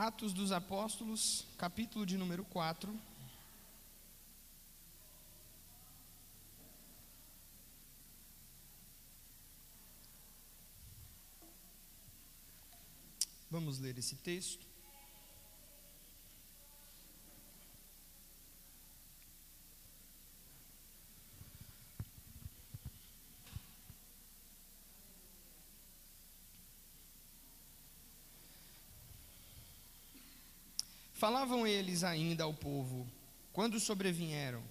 Atos dos Apóstolos, capítulo de número 4. Vamos ler esse texto. Falavam eles ainda ao povo, quando sobrevieram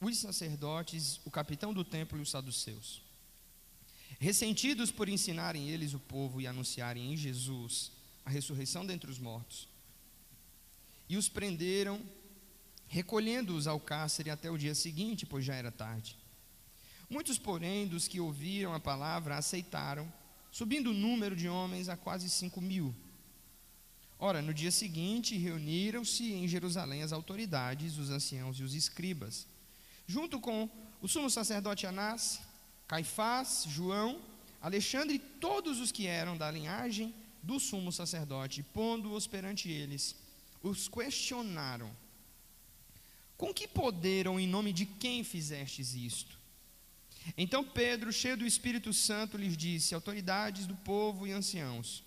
os sacerdotes, o capitão do templo e os saduceus. Ressentidos por ensinarem eles o povo e anunciarem em Jesus a ressurreição dentre os mortos. E os prenderam, recolhendo-os ao cárcere até o dia seguinte, pois já era tarde. Muitos, porém, dos que ouviram a palavra aceitaram, subindo o número de homens a quase cinco mil. Ora, no dia seguinte, reuniram-se em Jerusalém as autoridades, os anciãos e os escribas, junto com o sumo sacerdote Anás, Caifás, João, Alexandre e todos os que eram da linhagem do sumo sacerdote, pondo-os perante eles, os questionaram: Com que poder ou em nome de quem fizestes isto? Então Pedro, cheio do Espírito Santo, lhes disse: Autoridades do povo e anciãos,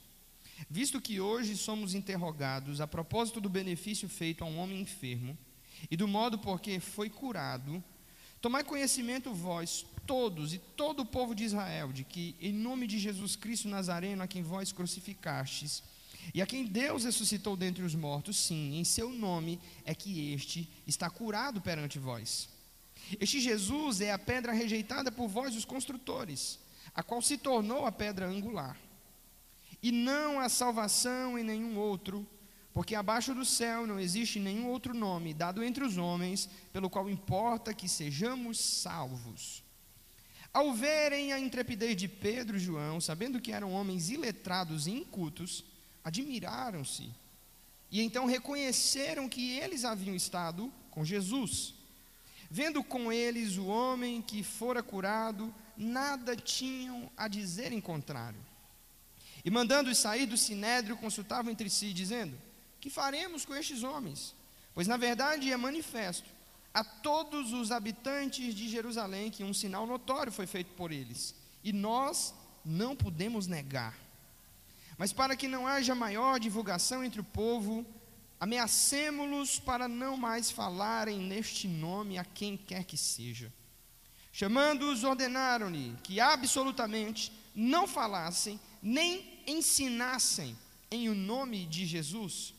Visto que hoje somos interrogados a propósito do benefício feito a um homem enfermo e do modo por que foi curado, tomai conhecimento vós, todos e todo o povo de Israel, de que, em nome de Jesus Cristo Nazareno, a quem vós crucificastes, e a quem Deus ressuscitou dentre os mortos, sim, em seu nome é que este está curado perante vós. Este Jesus é a pedra rejeitada por vós, os construtores, a qual se tornou a pedra angular e não há salvação em nenhum outro, porque abaixo do céu não existe nenhum outro nome dado entre os homens, pelo qual importa que sejamos salvos. Ao verem a intrepidez de Pedro e João, sabendo que eram homens iletrados e incultos, admiraram-se. E então reconheceram que eles haviam estado com Jesus. Vendo com eles o homem que fora curado, nada tinham a dizer em contrário. E mandando-os sair do sinédrio, consultavam entre si, dizendo: Que faremos com estes homens? Pois na verdade é manifesto a todos os habitantes de Jerusalém que um sinal notório foi feito por eles, e nós não podemos negar. Mas para que não haja maior divulgação entre o povo, ameacemos-los para não mais falarem neste nome a quem quer que seja. Chamando-os, ordenaram-lhe que absolutamente não falassem nem ensinassem em o nome de Jesus.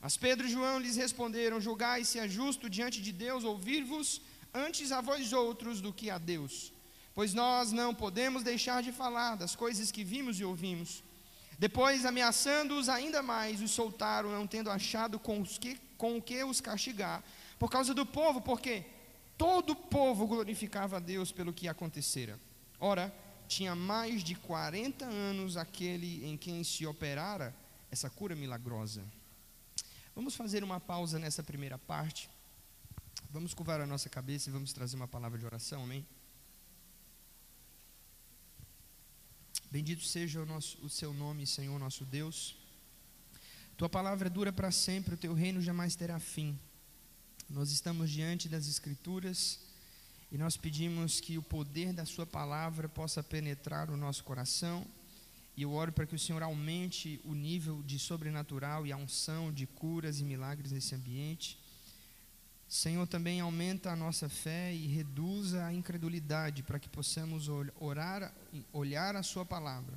Mas Pedro e João lhes responderam: Julgai se é justo diante de Deus ouvir-vos antes a vós outros do que a Deus. Pois nós não podemos deixar de falar das coisas que vimos e ouvimos. Depois, ameaçando-os ainda mais, os soltaram, não tendo achado com, os que, com o que os castigar, por causa do povo, porque todo o povo glorificava a Deus pelo que acontecera. Ora, tinha mais de 40 anos aquele em quem se operara essa cura milagrosa. Vamos fazer uma pausa nessa primeira parte. Vamos curvar a nossa cabeça e vamos trazer uma palavra de oração, amém? Bendito seja o, nosso, o seu nome, Senhor nosso Deus. Tua palavra dura para sempre, o teu reino jamais terá fim. Nós estamos diante das Escrituras e nós pedimos que o poder da Sua palavra possa penetrar o nosso coração. E eu oro para que o Senhor aumente o nível de sobrenatural e a unção de curas e milagres nesse ambiente. Senhor, também aumenta a nossa fé e reduza a incredulidade para que possamos orar, olhar a Sua palavra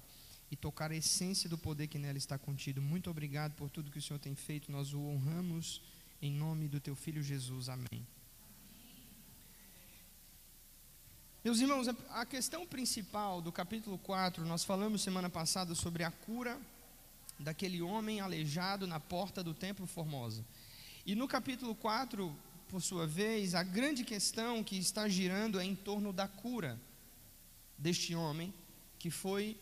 e tocar a essência do poder que nela está contido. Muito obrigado por tudo que o Senhor tem feito. Nós o honramos em nome do Teu Filho Jesus. Amém. Meus irmãos, a questão principal do capítulo 4, nós falamos semana passada sobre a cura daquele homem aleijado na porta do templo Formosa. E no capítulo 4, por sua vez, a grande questão que está girando é em torno da cura deste homem que foi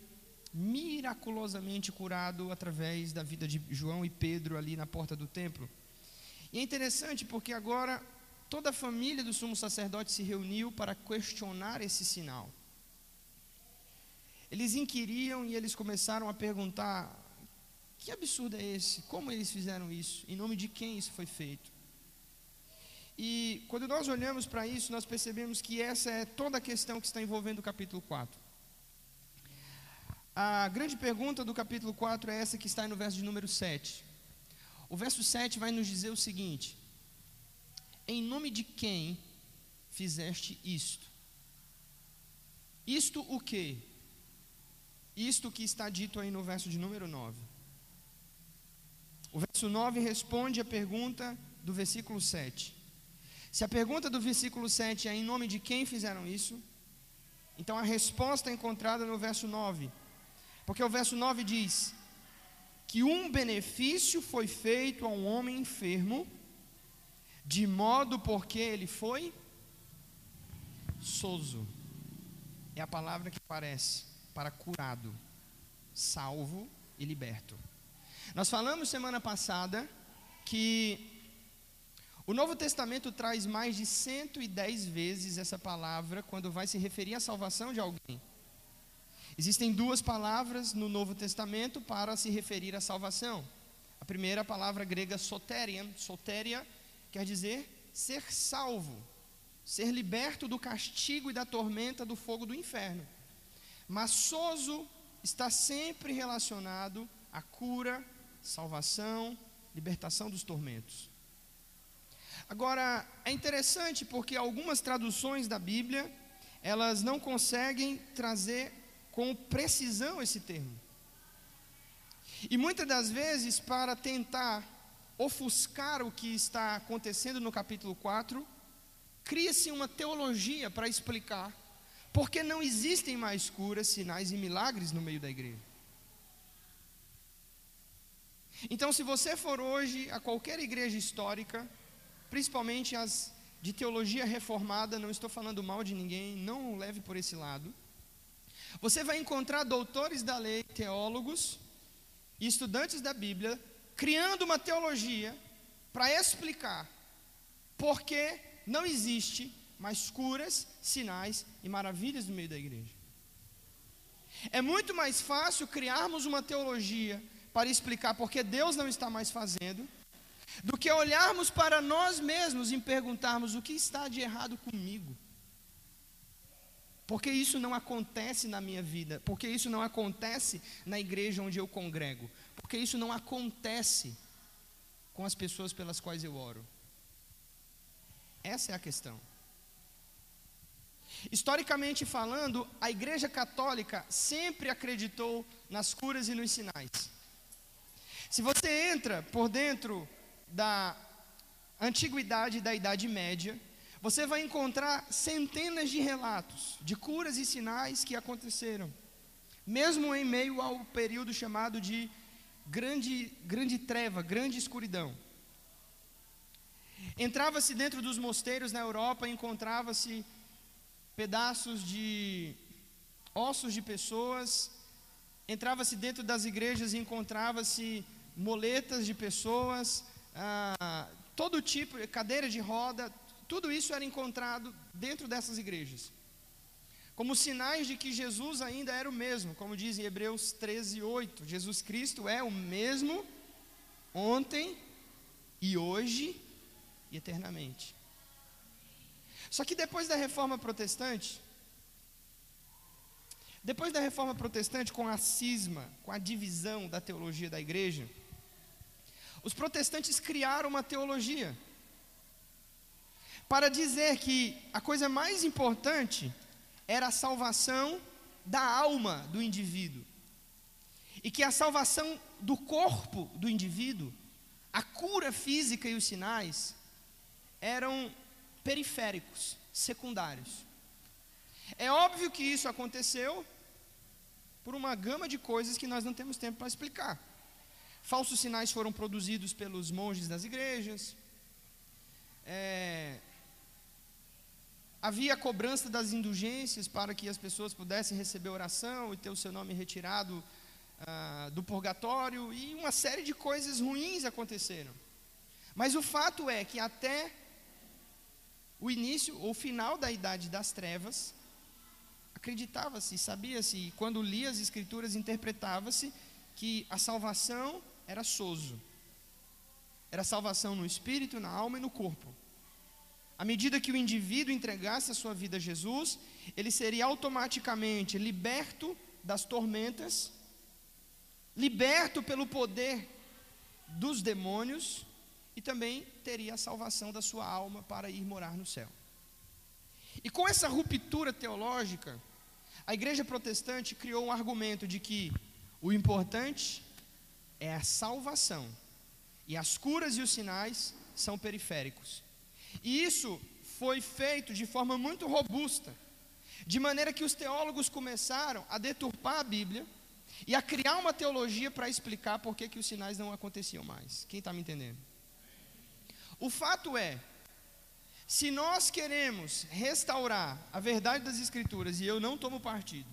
miraculosamente curado através da vida de João e Pedro ali na porta do templo. E é interessante porque agora toda a família do sumo sacerdote se reuniu para questionar esse sinal. Eles inquiriam e eles começaram a perguntar: que absurdo é esse? Como eles fizeram isso? Em nome de quem isso foi feito? E quando nós olhamos para isso, nós percebemos que essa é toda a questão que está envolvendo o capítulo 4. A grande pergunta do capítulo 4 é essa que está no verso de número 7. O verso 7 vai nos dizer o seguinte: Em nome de quem fizeste isto? Isto o que? Isto que está dito aí no verso de número 9. O verso 9 responde a pergunta do versículo 7. Se a pergunta do versículo 7 é em nome de quem fizeram isso, então a resposta é encontrada no verso 9. Porque o verso 9 diz que um benefício foi feito a um homem enfermo, de modo porque ele foi soso. É a palavra que aparece para curado, salvo e liberto. Nós falamos semana passada que o Novo Testamento traz mais de 110 vezes essa palavra quando vai se referir à salvação de alguém. Existem duas palavras no Novo Testamento para se referir à salvação. A primeira a palavra grega soteria, soteria quer dizer ser salvo, ser liberto do castigo e da tormenta do fogo do inferno. Mas sozo está sempre relacionado à cura, salvação, libertação dos tormentos. Agora, é interessante porque algumas traduções da Bíblia, elas não conseguem trazer com precisão esse termo. E muitas das vezes, para tentar ofuscar o que está acontecendo no capítulo 4, cria-se uma teologia para explicar por que não existem mais curas, sinais e milagres no meio da igreja. Então, se você for hoje a qualquer igreja histórica, principalmente as de teologia reformada, não estou falando mal de ninguém, não leve por esse lado. Você vai encontrar doutores da lei, teólogos e estudantes da Bíblia criando uma teologia para explicar por que não existe mais curas, sinais e maravilhas no meio da igreja. É muito mais fácil criarmos uma teologia para explicar por que Deus não está mais fazendo do que olharmos para nós mesmos e perguntarmos o que está de errado comigo. Porque isso não acontece na minha vida, porque isso não acontece na igreja onde eu congrego, porque isso não acontece com as pessoas pelas quais eu oro. Essa é a questão. Historicamente falando, a Igreja Católica sempre acreditou nas curas e nos sinais. Se você entra por dentro da antiguidade da Idade Média, você vai encontrar centenas de relatos de curas e sinais que aconteceram, mesmo em meio ao período chamado de grande, grande treva, grande escuridão. Entrava-se dentro dos mosteiros na Europa, encontrava-se pedaços de ossos de pessoas, entrava-se dentro das igrejas e encontrava-se moletas de pessoas, ah, todo tipo, cadeira de roda, tudo isso era encontrado dentro dessas igrejas. Como sinais de que Jesus ainda era o mesmo, como diz em Hebreus 13, 8. Jesus Cristo é o mesmo ontem e hoje e eternamente. Só que depois da reforma protestante, depois da reforma protestante, com a cisma, com a divisão da teologia da igreja, os protestantes criaram uma teologia para dizer que a coisa mais importante era a salvação da alma do indivíduo. E que a salvação do corpo do indivíduo, a cura física e os sinais, eram periféricos, secundários. É óbvio que isso aconteceu por uma gama de coisas que nós não temos tempo para explicar. Falsos sinais foram produzidos pelos monges das igrejas. É, havia a cobrança das indulgências para que as pessoas pudessem receber oração e ter o seu nome retirado ah, do purgatório, e uma série de coisas ruins aconteceram. Mas o fato é que até o início ou final da idade das trevas, acreditava-se, sabia-se, quando lia as escrituras, interpretava-se que a salvação era soso. Era salvação no espírito, na alma e no corpo. À medida que o indivíduo entregasse a sua vida a Jesus, ele seria automaticamente liberto das tormentas, liberto pelo poder dos demônios e também teria a salvação da sua alma para ir morar no céu. E com essa ruptura teológica, a igreja protestante criou um argumento de que o importante é a salvação e as curas e os sinais são periféricos. E isso foi feito de forma muito robusta, de maneira que os teólogos começaram a deturpar a Bíblia e a criar uma teologia para explicar por que, que os sinais não aconteciam mais. Quem está me entendendo? O fato é, se nós queremos restaurar a verdade das Escrituras, e eu não tomo partido,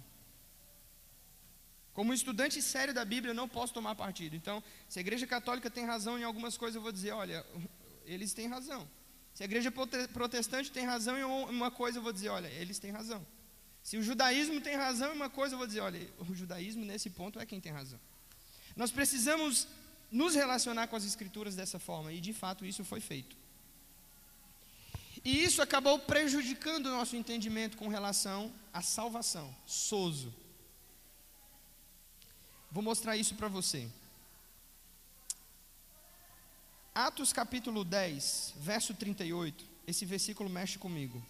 como estudante sério da Bíblia, eu não posso tomar partido. Então, se a Igreja Católica tem razão em algumas coisas, eu vou dizer: olha, eles têm razão. Se a Igreja Protestante tem razão em uma coisa, eu vou dizer: olha, eles têm razão. Se o judaísmo tem razão em uma coisa, eu vou dizer: olha, o judaísmo nesse ponto é quem tem razão. Nós precisamos nos relacionar com as Escrituras dessa forma, e de fato isso foi feito. E isso acabou prejudicando o nosso entendimento com relação à salvação. Soso. Vou mostrar isso para você. Atos capítulo 10, verso 38. Esse versículo mexe comigo.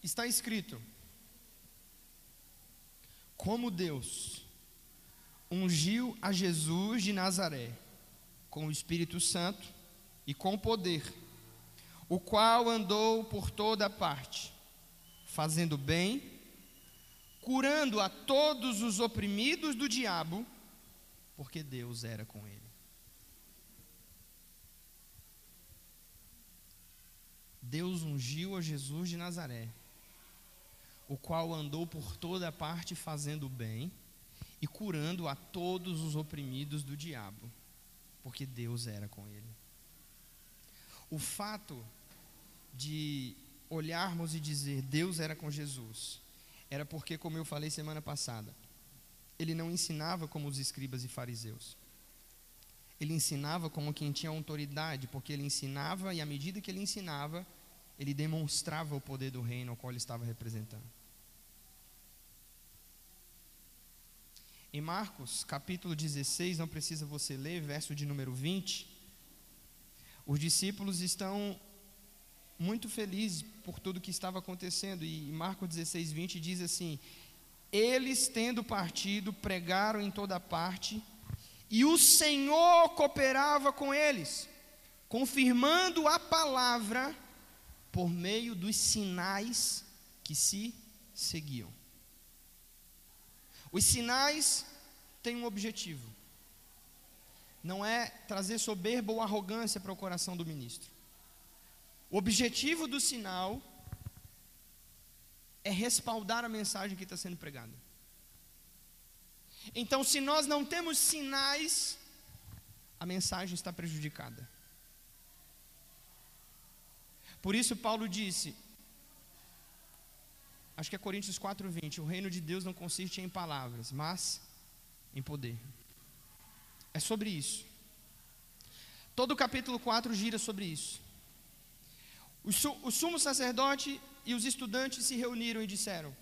Está escrito: Como Deus ungiu a Jesus de Nazaré com o Espírito Santo e com poder, o qual andou por toda parte, fazendo bem, curando a todos os oprimidos do diabo, porque Deus era com ele. Deus ungiu a Jesus de Nazaré, o qual andou por toda parte fazendo bem, e curando a todos os oprimidos do diabo, porque Deus era com ele. O fato de olharmos e dizer Deus era com Jesus, era porque, como eu falei semana passada, ele não ensinava como os escribas e fariseus. Ele ensinava como quem tinha autoridade, porque ele ensinava e à medida que ele ensinava, ele demonstrava o poder do reino ao qual ele estava representando. Em Marcos, capítulo 16, não precisa você ler, verso de número 20. Os discípulos estão muito felizes por tudo que estava acontecendo. E Marcos 16, 20 diz assim: Eles, tendo partido, pregaram em toda parte, e o Senhor cooperava com eles, confirmando a palavra por meio dos sinais que se seguiam. Os sinais têm um objetivo. Não é trazer soberba ou arrogância para o coração do ministro. O objetivo do sinal é respaldar a mensagem que está sendo pregada. Então, se nós não temos sinais, a mensagem está prejudicada. Por isso, Paulo disse: acho que é Coríntios 4:20, o reino de Deus não consiste em palavras, mas em poder. É sobre isso. Todo o capítulo 4 gira sobre isso. O, su, o sumo sacerdote e os estudantes se reuniram e disseram: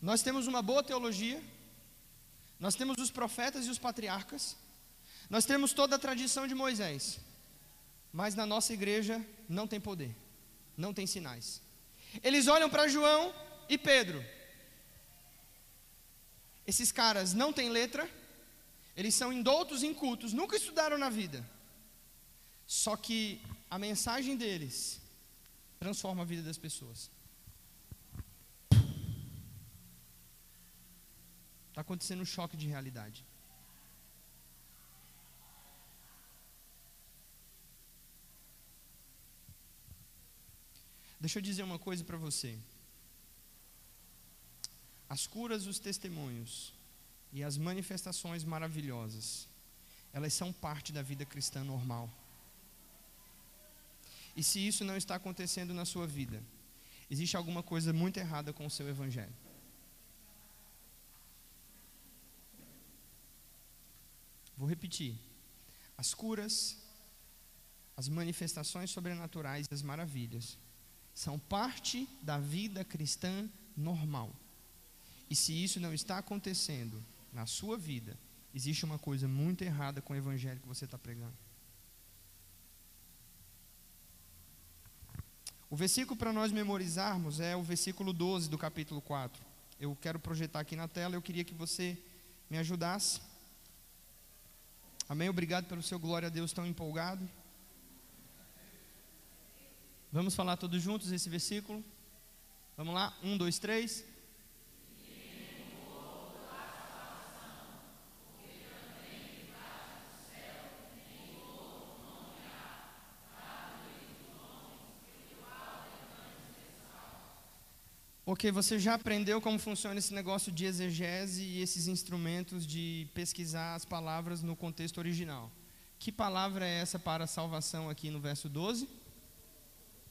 Nós temos uma boa teologia, nós temos os profetas e os patriarcas, nós temos toda a tradição de Moisés, mas na nossa igreja não tem poder, não tem sinais. Eles olham para João e Pedro. Esses caras não têm letra, eles são indoutos, incultos, nunca estudaram na vida. Só que a mensagem deles transforma a vida das pessoas. Está acontecendo um choque de realidade. Deixa eu dizer uma coisa para você. As curas, os testemunhos e as manifestações maravilhosas elas são parte da vida cristã normal. E se isso não está acontecendo na sua vida, existe alguma coisa muito errada com o seu evangelho. Vou repetir. As curas, as manifestações sobrenaturais, as maravilhas, são parte da vida cristã normal. E se isso não está acontecendo na sua vida, existe uma coisa muito errada com o evangelho que você está pregando. O versículo para nós memorizarmos é o versículo 12 do capítulo 4. Eu quero projetar aqui na tela, eu queria que você me ajudasse. Amém? Obrigado pelo seu glória a Deus tão empolgado. Vamos falar todos juntos esse versículo? Vamos lá? Um, dois, três. Porque você já aprendeu como funciona esse negócio de exegese e esses instrumentos de pesquisar as palavras no contexto original. Que palavra é essa para salvação aqui no verso 12?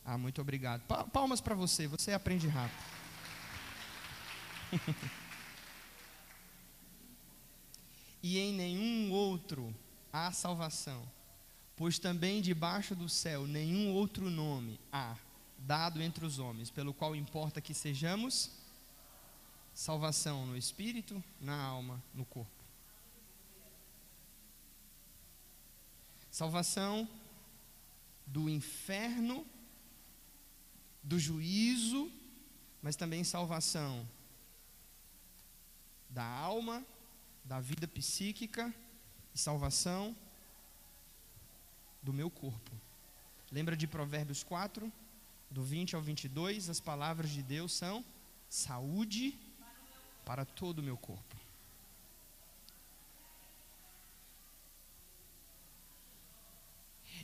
Ah, muito obrigado. Palmas para você, você aprende rápido. e em nenhum outro há salvação, pois também debaixo do céu nenhum outro nome há dado entre os homens, pelo qual importa que sejamos salvação no espírito, na alma, no corpo. Salvação do inferno, do juízo, mas também salvação da alma, da vida psíquica e salvação do meu corpo. Lembra de Provérbios 4? Do 20 ao 22, as palavras de Deus são saúde para todo o meu corpo.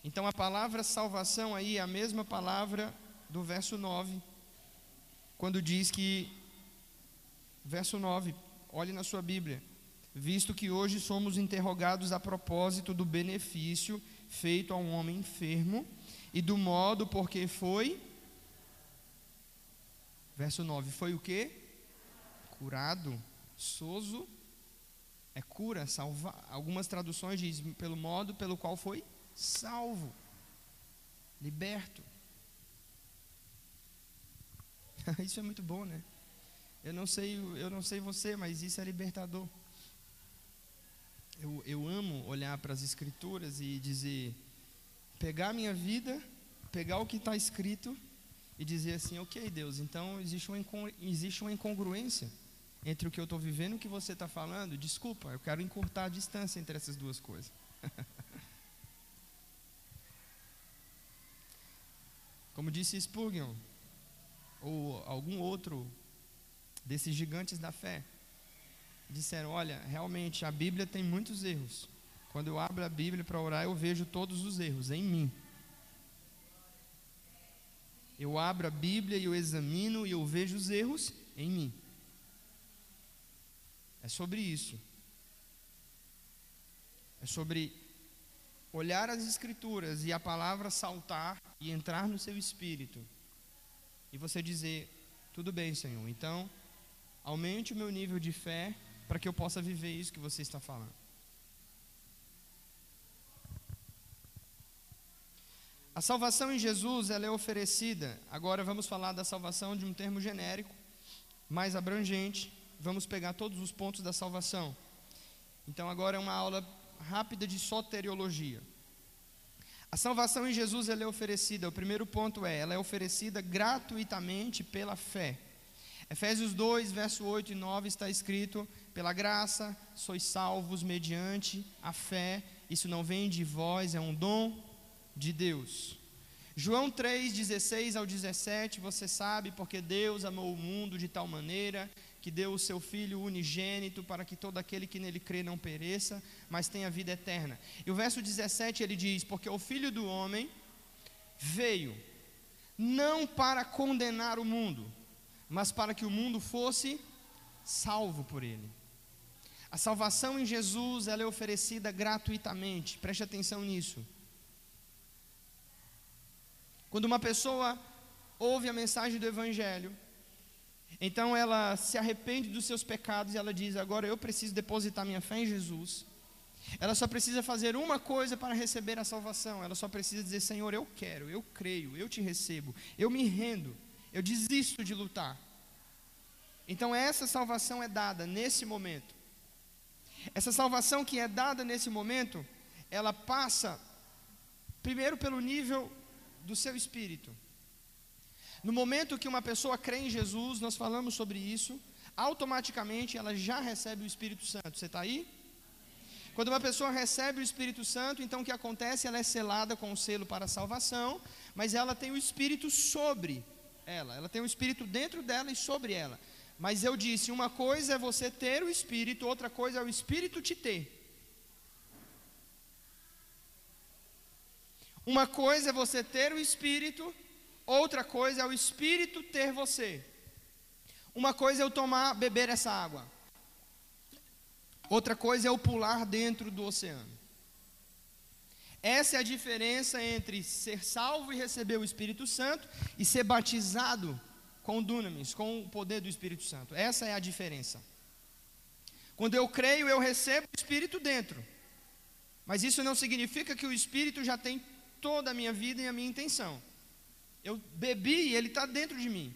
Então a palavra salvação aí é a mesma palavra do verso 9, quando diz que, verso 9, olhe na sua Bíblia, visto que hoje somos interrogados a propósito do benefício feito a um homem enfermo e do modo por que foi Verso 9: Foi o que? Curado. Soso é cura, salva. Algumas traduções dizem pelo modo pelo qual foi salvo, liberto. isso é muito bom, né? Eu não sei, eu não sei você, mas isso é libertador. Eu, eu amo olhar para as escrituras e dizer, pegar minha vida, pegar o que está escrito e dizer assim: Ok, Deus, então existe uma, existe uma incongruência entre o que eu estou vivendo e o que você está falando. Desculpa, eu quero encurtar a distância entre essas duas coisas. Como disse Spurgeon, ou algum outro desses gigantes da fé, disseram: Olha, realmente a Bíblia tem muitos erros. Quando eu abro a Bíblia para orar, eu vejo todos os erros em mim. Eu abro a Bíblia e eu examino e eu vejo os erros em mim. É sobre isso. É sobre olhar as Escrituras e a palavra saltar e entrar no seu espírito. E você dizer: tudo bem, Senhor, então aumente o meu nível de fé para que eu possa viver isso que você está falando. A salvação em Jesus ela é oferecida. Agora vamos falar da salvação de um termo genérico, mais abrangente. Vamos pegar todos os pontos da salvação. Então agora é uma aula rápida de soteriologia. A salvação em Jesus ela é oferecida. O primeiro ponto é, ela é oferecida gratuitamente pela fé. Efésios 2, verso 8 e 9 está escrito: Pela graça sois salvos mediante a fé. Isso não vem de vós, é um dom de Deus. João 3, 16 ao 17, você sabe, porque Deus amou o mundo de tal maneira que deu o seu Filho unigênito para que todo aquele que nele crê não pereça, mas tenha vida eterna. E o verso 17 ele diz: Porque o Filho do Homem veio não para condenar o mundo, mas para que o mundo fosse salvo por ele. A salvação em Jesus, ela é oferecida gratuitamente. Preste atenção nisso. Quando uma pessoa ouve a mensagem do evangelho, então ela se arrepende dos seus pecados e ela diz: "Agora eu preciso depositar minha fé em Jesus". Ela só precisa fazer uma coisa para receber a salvação. Ela só precisa dizer: Senhor, eu quero, eu creio, eu te recebo, eu me rendo, eu desisto de lutar. Então, essa salvação é dada nesse momento. Essa salvação que é dada nesse momento, ela passa primeiro pelo nível do seu espírito. No momento que uma pessoa crê em Jesus, nós falamos sobre isso, automaticamente ela já recebe o Espírito Santo. Você está aí? Quando uma pessoa recebe o Espírito Santo, então o que acontece? Ela é selada com o selo para a salvação, mas ela tem o Espírito sobre ela, ela tem o Espírito dentro dela e sobre ela. Mas eu disse: uma coisa é você ter o Espírito, outra coisa é o Espírito te ter. Uma coisa é você ter o Espírito, outra coisa é o Espírito ter você. Uma coisa é eu tomar, beber essa água. Outra coisa é eu pular dentro do oceano. Essa é a diferença entre ser salvo e receber o Espírito Santo e ser batizado com o dunamis, com o poder do Espírito Santo. Essa é a diferença. Quando eu creio, eu recebo o Espírito dentro. Mas isso não significa que o Espírito já tem toda a minha vida e a minha intenção. Eu bebi e ele está dentro de mim.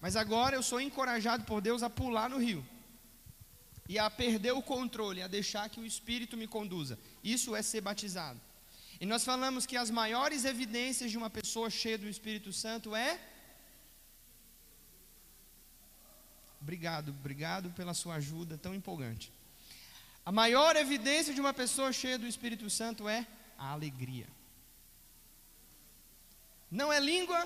Mas agora eu sou encorajado por Deus a pular no rio. E a perder o controle, a deixar que o Espírito me conduza. Isso é ser batizado. E nós falamos que as maiores evidências de uma pessoa cheia do Espírito Santo é. Obrigado, obrigado pela sua ajuda tão empolgante. A maior evidência de uma pessoa cheia do Espírito Santo é a alegria. Não é língua,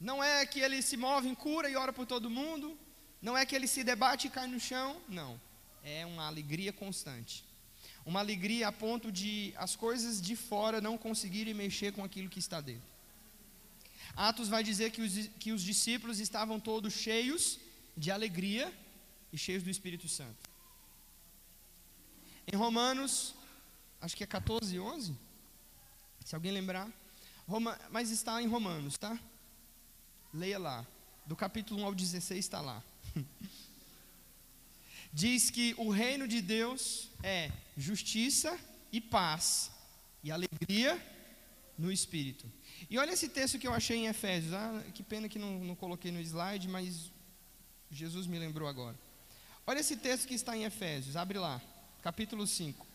não é que ele se move em cura e ora por todo mundo, não é que ele se debate e cai no chão, não. É uma alegria constante. Uma alegria a ponto de as coisas de fora não conseguirem mexer com aquilo que está dentro. Atos vai dizer que os, que os discípulos estavam todos cheios de alegria e cheios do Espírito Santo. Em Romanos, acho que é 14 e 11, se alguém lembrar. Roma, mas está em Romanos, tá? Leia lá. Do capítulo 1 ao 16 está lá. Diz que o reino de Deus é justiça e paz e alegria no espírito. E olha esse texto que eu achei em Efésios. Ah, que pena que não, não coloquei no slide, mas Jesus me lembrou agora. Olha esse texto que está em Efésios. Abre lá, capítulo 5.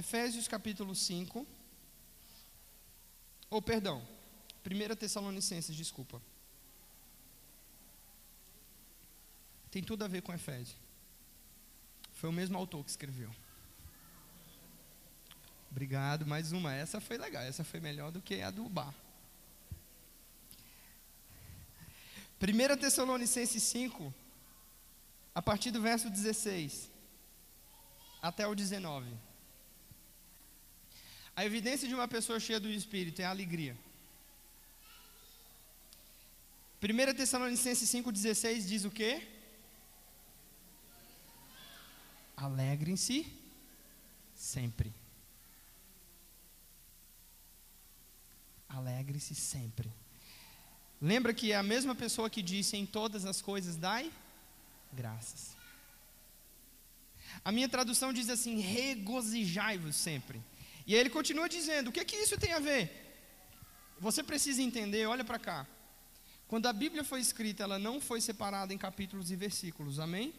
Efésios capítulo 5. Ou, oh, perdão, 1 Tessalonicenses, desculpa. Tem tudo a ver com Efésios. Foi o mesmo autor que escreveu. Obrigado, mais uma. Essa foi legal, essa foi melhor do que a do bar. 1 Tessalonicenses 5, a partir do verso 16 até o 19. A evidência de uma pessoa cheia do Espírito é a alegria. 1 Tessalonicenses 5,16 diz o quê? Alegrem-se sempre. Alegre-se sempre. Lembra que é a mesma pessoa que disse em todas as coisas dai graças. A minha tradução diz assim: regozijai-vos sempre. E aí ele continua dizendo: o que, é que isso tem a ver? Você precisa entender, olha para cá. Quando a Bíblia foi escrita, ela não foi separada em capítulos e versículos, amém?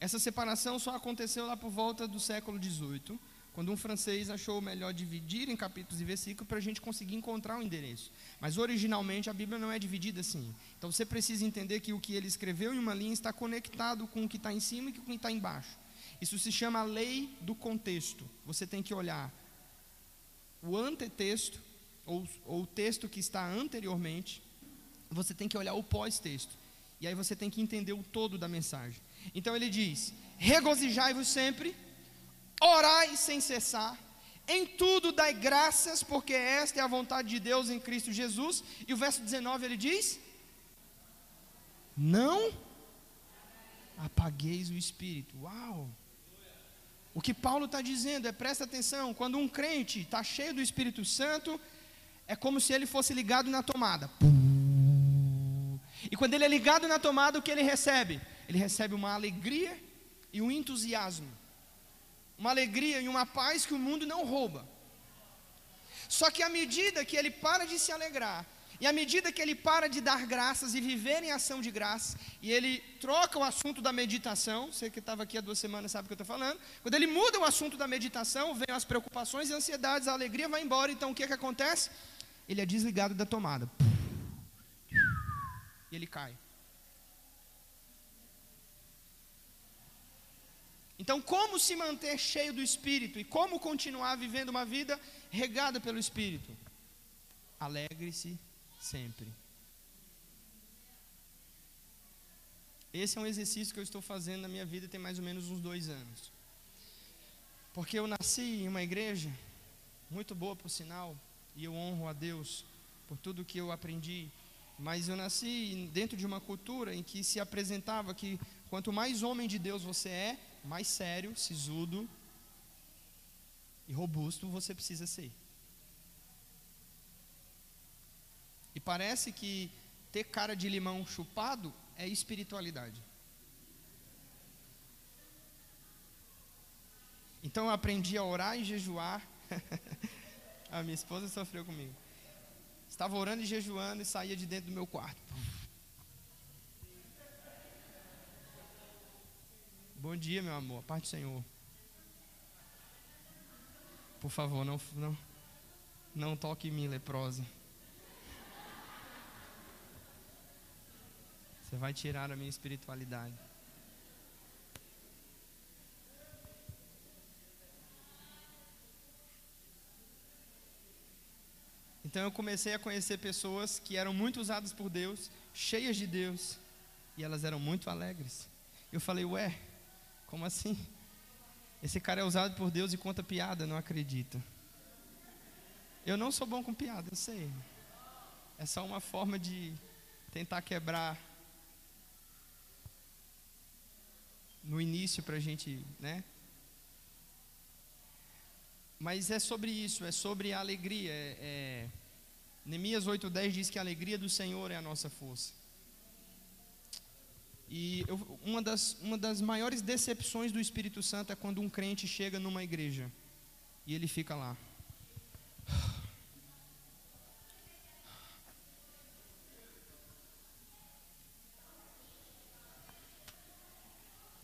Essa separação só aconteceu lá por volta do século XVIII, quando um francês achou melhor dividir em capítulos e versículos para a gente conseguir encontrar o endereço. Mas originalmente a Bíblia não é dividida assim. Então você precisa entender que o que ele escreveu em uma linha está conectado com o que está em cima e com o que está embaixo. Isso se chama lei do contexto. Você tem que olhar o antetexto, ou, ou o texto que está anteriormente, você tem que olhar o pós-texto. E aí você tem que entender o todo da mensagem. Então ele diz: regozijai-vos sempre, orai sem cessar, Em tudo dai graças, porque esta é a vontade de Deus em Cristo Jesus. E o verso 19 ele diz: Não apagueis o espírito. Uau! O que Paulo está dizendo é: presta atenção, quando um crente está cheio do Espírito Santo, é como se ele fosse ligado na tomada. E quando ele é ligado na tomada, o que ele recebe? Ele recebe uma alegria e um entusiasmo uma alegria e uma paz que o mundo não rouba. Só que à medida que ele para de se alegrar, e à medida que ele para de dar graças e viver em ação de graças, e ele troca o assunto da meditação, você que estava aqui há duas semanas sabe o que eu estou falando, quando ele muda o assunto da meditação, vem as preocupações e ansiedades, a alegria vai embora, então o que, que acontece? Ele é desligado da tomada. E ele cai. Então, como se manter cheio do Espírito e como continuar vivendo uma vida regada pelo Espírito? Alegre-se sempre. Esse é um exercício que eu estou fazendo na minha vida tem mais ou menos uns dois anos. Porque eu nasci em uma igreja, muito boa por sinal, e eu honro a Deus por tudo que eu aprendi. Mas eu nasci dentro de uma cultura em que se apresentava que quanto mais homem de Deus você é, mais sério, sisudo e robusto você precisa ser. E parece que ter cara de limão chupado é espiritualidade. Então eu aprendi a orar e jejuar. a minha esposa sofreu comigo. Estava orando e jejuando e saía de dentro do meu quarto. Bom dia, meu amor. Paz do Senhor. Por favor, não, não, não toque em mim, leprosa. Você vai tirar a minha espiritualidade. Então eu comecei a conhecer pessoas que eram muito usadas por Deus, cheias de Deus, e elas eram muito alegres. Eu falei, ué, como assim? Esse cara é usado por Deus e conta piada, não acredita. Eu não sou bom com piada, eu sei. É só uma forma de tentar quebrar no início para a gente, né? Mas é sobre isso, é sobre a alegria. É, é, Neemias 8,10 diz que a alegria do Senhor é a nossa força. E eu, uma, das, uma das maiores decepções do Espírito Santo é quando um crente chega numa igreja e ele fica lá.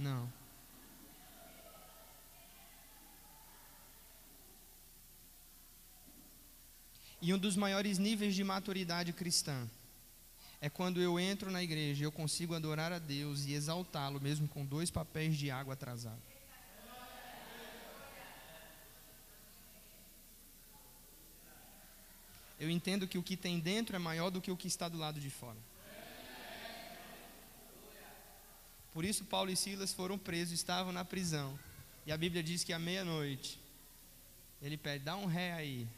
Não. E um dos maiores níveis de maturidade cristã é quando eu entro na igreja e eu consigo adorar a Deus e exaltá-lo, mesmo com dois papéis de água atrasados. Eu entendo que o que tem dentro é maior do que o que está do lado de fora. Por isso, Paulo e Silas foram presos, estavam na prisão. E a Bíblia diz que à meia-noite, ele pede: dá um ré aí.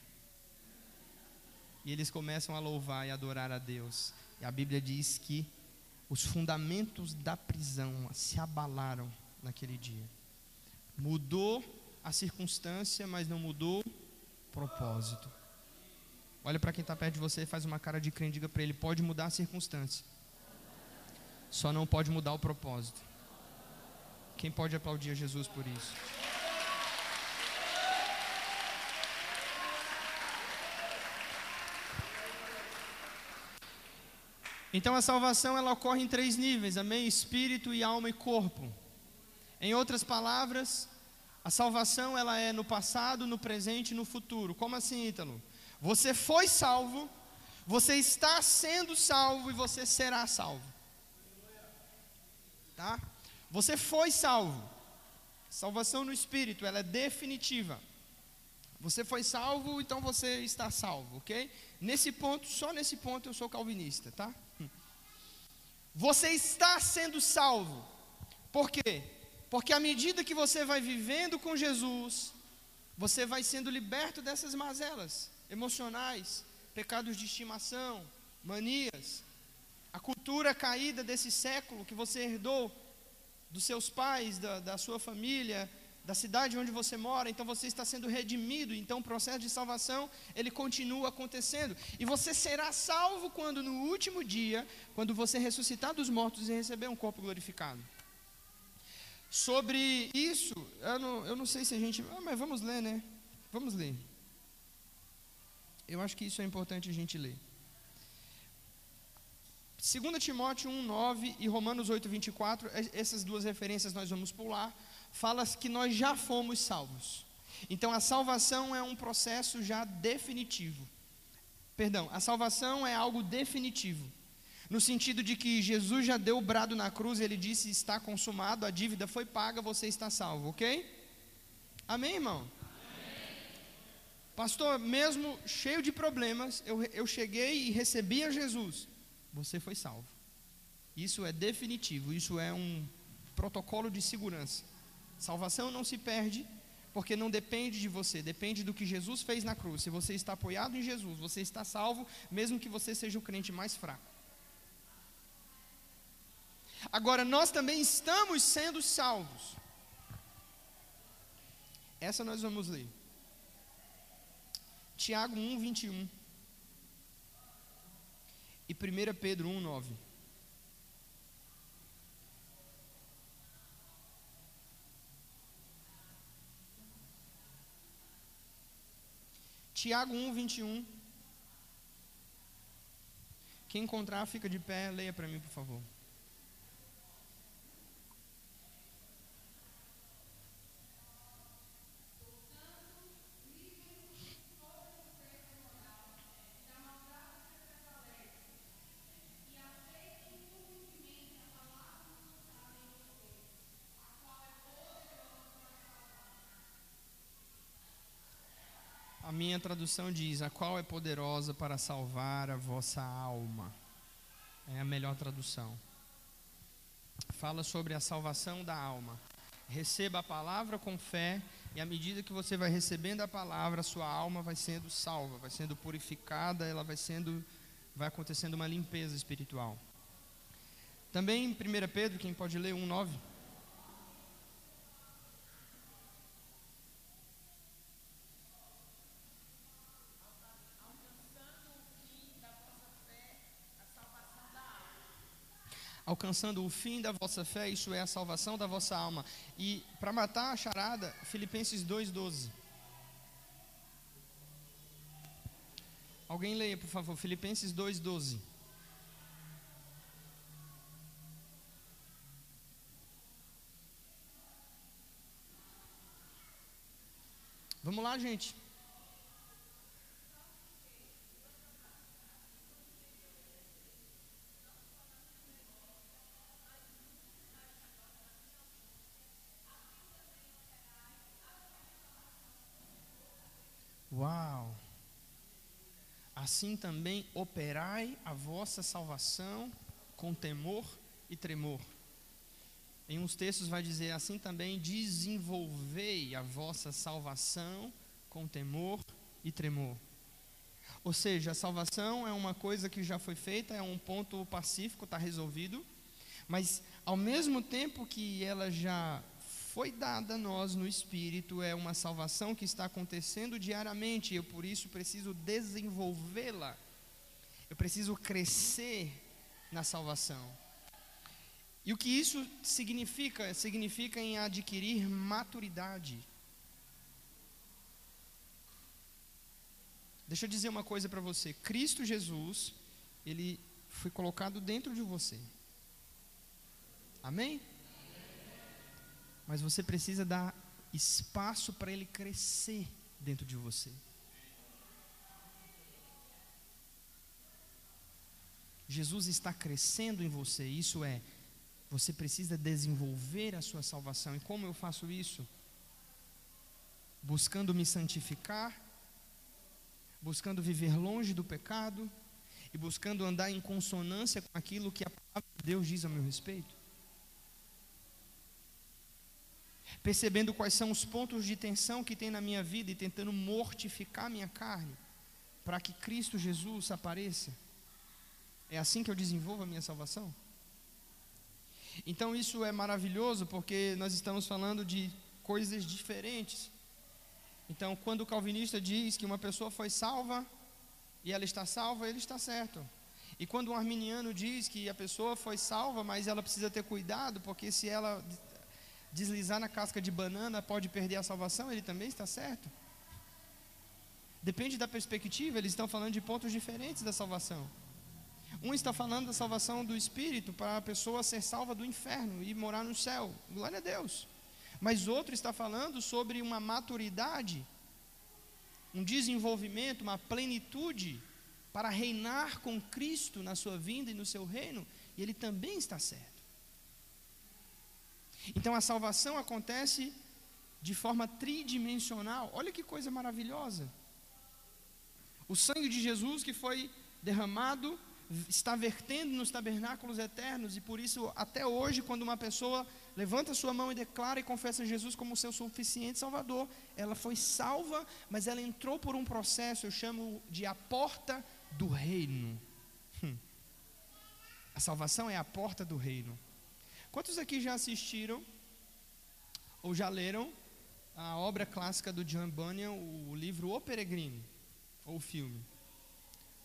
E eles começam a louvar e adorar a Deus. E a Bíblia diz que os fundamentos da prisão se abalaram naquele dia. Mudou a circunstância, mas não mudou o propósito. Olha para quem está perto de você, faz uma cara de crente, diga para ele: pode mudar a circunstância, só não pode mudar o propósito. Quem pode aplaudir a Jesus por isso? Então a salvação ela ocorre em três níveis, amém? Espírito e alma e corpo. Em outras palavras, a salvação ela é no passado, no presente e no futuro. Como assim, Ítalo? Você foi salvo, você está sendo salvo e você será salvo. Tá? Você foi salvo. Salvação no espírito, ela é definitiva. Você foi salvo, então você está salvo, ok? Nesse ponto, só nesse ponto eu sou calvinista, tá? Você está sendo salvo. Por quê? Porque à medida que você vai vivendo com Jesus, Você vai sendo liberto dessas mazelas emocionais, pecados de estimação, manias, a cultura caída desse século que você herdou dos seus pais, da, da sua família, da cidade onde você mora, então você está sendo redimido, então o processo de salvação, ele continua acontecendo, e você será salvo quando no último dia, quando você ressuscitar dos mortos e receber um corpo glorificado. Sobre isso, eu não, eu não sei se a gente, ah, mas vamos ler, né? Vamos ler. Eu acho que isso é importante a gente ler. 2 Timóteo 1, 9 e Romanos 8, 24, essas duas referências nós vamos pular fala que nós já fomos salvos. Então a salvação é um processo já definitivo. Perdão, a salvação é algo definitivo. No sentido de que Jesus já deu o brado na cruz, ele disse: está consumado, a dívida foi paga, você está salvo, ok? Amém, irmão? Pastor, mesmo cheio de problemas, eu, eu cheguei e recebi a Jesus, você foi salvo. Isso é definitivo, isso é um protocolo de segurança. Salvação não se perde, porque não depende de você, depende do que Jesus fez na cruz. Se você está apoiado em Jesus, você está salvo, mesmo que você seja o crente mais fraco. Agora, nós também estamos sendo salvos. Essa nós vamos ler. Tiago 1, 21. E 1 Pedro 1, 9. Tiago 1, 21. Quem encontrar, fica de pé, leia para mim, por favor. Minha tradução diz: A qual é poderosa para salvar a vossa alma. É a melhor tradução. Fala sobre a salvação da alma. Receba a palavra com fé, e à medida que você vai recebendo a palavra, sua alma vai sendo salva, vai sendo purificada, ela vai sendo vai acontecendo uma limpeza espiritual. Também em 1 Pedro, quem pode ler 1:9? Alcançando o fim da vossa fé, isso é a salvação da vossa alma. E para matar a charada, Filipenses 2,12. Alguém leia, por favor, Filipenses 2,12. Vamos lá, gente. Uau! Assim também operai a vossa salvação com temor e tremor. Em uns textos vai dizer assim também: desenvolvei a vossa salvação com temor e tremor. Ou seja, a salvação é uma coisa que já foi feita, é um ponto pacífico, está resolvido, mas ao mesmo tempo que ela já foi dada a nós no Espírito, é uma salvação que está acontecendo diariamente, e eu por isso preciso desenvolvê-la, eu preciso crescer na salvação. E o que isso significa? Significa em adquirir maturidade. Deixa eu dizer uma coisa para você: Cristo Jesus, Ele foi colocado dentro de você. Amém? Mas você precisa dar espaço para ele crescer dentro de você. Jesus está crescendo em você, isso é, você precisa desenvolver a sua salvação. E como eu faço isso? Buscando me santificar, buscando viver longe do pecado e buscando andar em consonância com aquilo que a palavra de Deus diz a meu respeito. Percebendo quais são os pontos de tensão que tem na minha vida e tentando mortificar minha carne para que Cristo Jesus apareça. É assim que eu desenvolvo a minha salvação? Então isso é maravilhoso porque nós estamos falando de coisas diferentes. Então, quando o calvinista diz que uma pessoa foi salva e ela está salva, ele está certo. E quando um arminiano diz que a pessoa foi salva, mas ela precisa ter cuidado, porque se ela deslizar na casca de banana pode perder a salvação, ele também está certo. Depende da perspectiva, eles estão falando de pontos diferentes da salvação. Um está falando da salvação do espírito para a pessoa ser salva do inferno e morar no céu. Glória a Deus. Mas outro está falando sobre uma maturidade, um desenvolvimento, uma plenitude para reinar com Cristo na sua vinda e no seu reino, e ele também está certo. Então a salvação acontece de forma tridimensional. Olha que coisa maravilhosa. O sangue de Jesus que foi derramado está vertendo nos tabernáculos eternos, e por isso, até hoje, quando uma pessoa levanta sua mão e declara e confessa Jesus como seu suficiente Salvador, ela foi salva, mas ela entrou por um processo, eu chamo de a porta do reino. Hum. A salvação é a porta do reino. Quantos aqui já assistiram ou já leram a obra clássica do John Bunyan, o livro O Peregrino, ou o filme?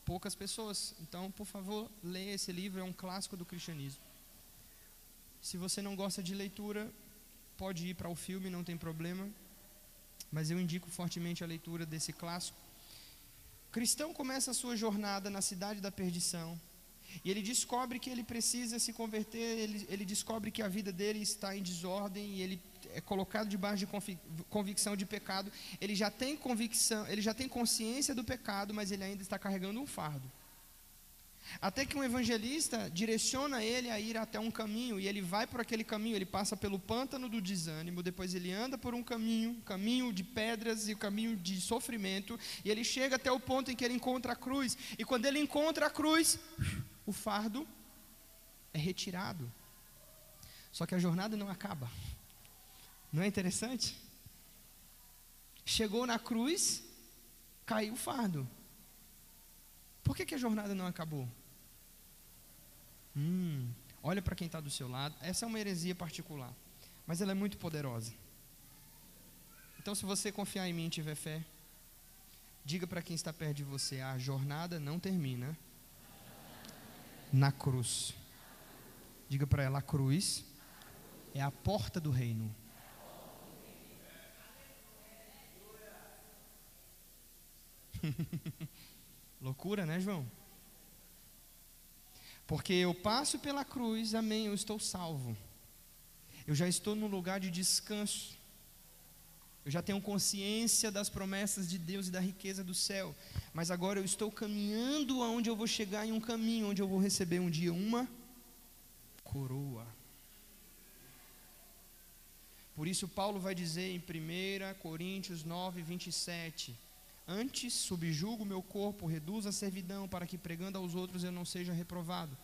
Poucas pessoas. Então, por favor, leia esse livro, é um clássico do cristianismo. Se você não gosta de leitura, pode ir para o filme, não tem problema. Mas eu indico fortemente a leitura desse clássico. O cristão começa a sua jornada na cidade da perdição, e ele descobre que ele precisa se converter, ele, ele descobre que a vida dele está em desordem e ele é colocado debaixo de convicção de pecado. Ele já tem convicção, ele já tem consciência do pecado, mas ele ainda está carregando um fardo. Até que um evangelista direciona ele a ir até um caminho, e ele vai por aquele caminho, ele passa pelo pântano do desânimo, depois ele anda por um caminho, caminho de pedras e caminho de sofrimento, e ele chega até o ponto em que ele encontra a cruz, e quando ele encontra a cruz, o fardo é retirado. Só que a jornada não acaba. Não é interessante? Chegou na cruz, caiu o fardo. Por que, que a jornada não acabou? Hum, olha para quem está do seu lado. Essa é uma heresia particular, mas ela é muito poderosa. Então, se você confiar em mim e tiver fé, diga para quem está perto de você: a jornada não termina na cruz. Diga para ela: a cruz é a porta do reino. Loucura, né, João? Porque eu passo pela cruz, amém, eu estou salvo. Eu já estou num lugar de descanso. Eu já tenho consciência das promessas de Deus e da riqueza do céu. Mas agora eu estou caminhando aonde eu vou chegar em um caminho onde eu vou receber um dia uma coroa. Por isso Paulo vai dizer em 1 Coríntios 9, 27 Antes, subjugo meu corpo, reduzo a servidão, para que pregando aos outros eu não seja reprovado.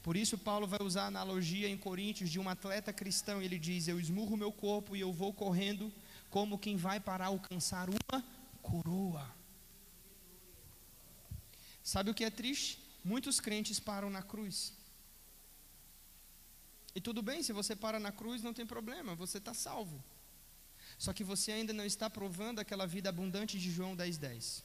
Por isso, Paulo vai usar a analogia em Coríntios de um atleta cristão. Ele diz: Eu esmurro meu corpo e eu vou correndo, como quem vai para alcançar uma coroa. Sabe o que é triste? Muitos crentes param na cruz. E tudo bem, se você para na cruz, não tem problema, você está salvo. Só que você ainda não está provando aquela vida abundante de João 10,10. 10.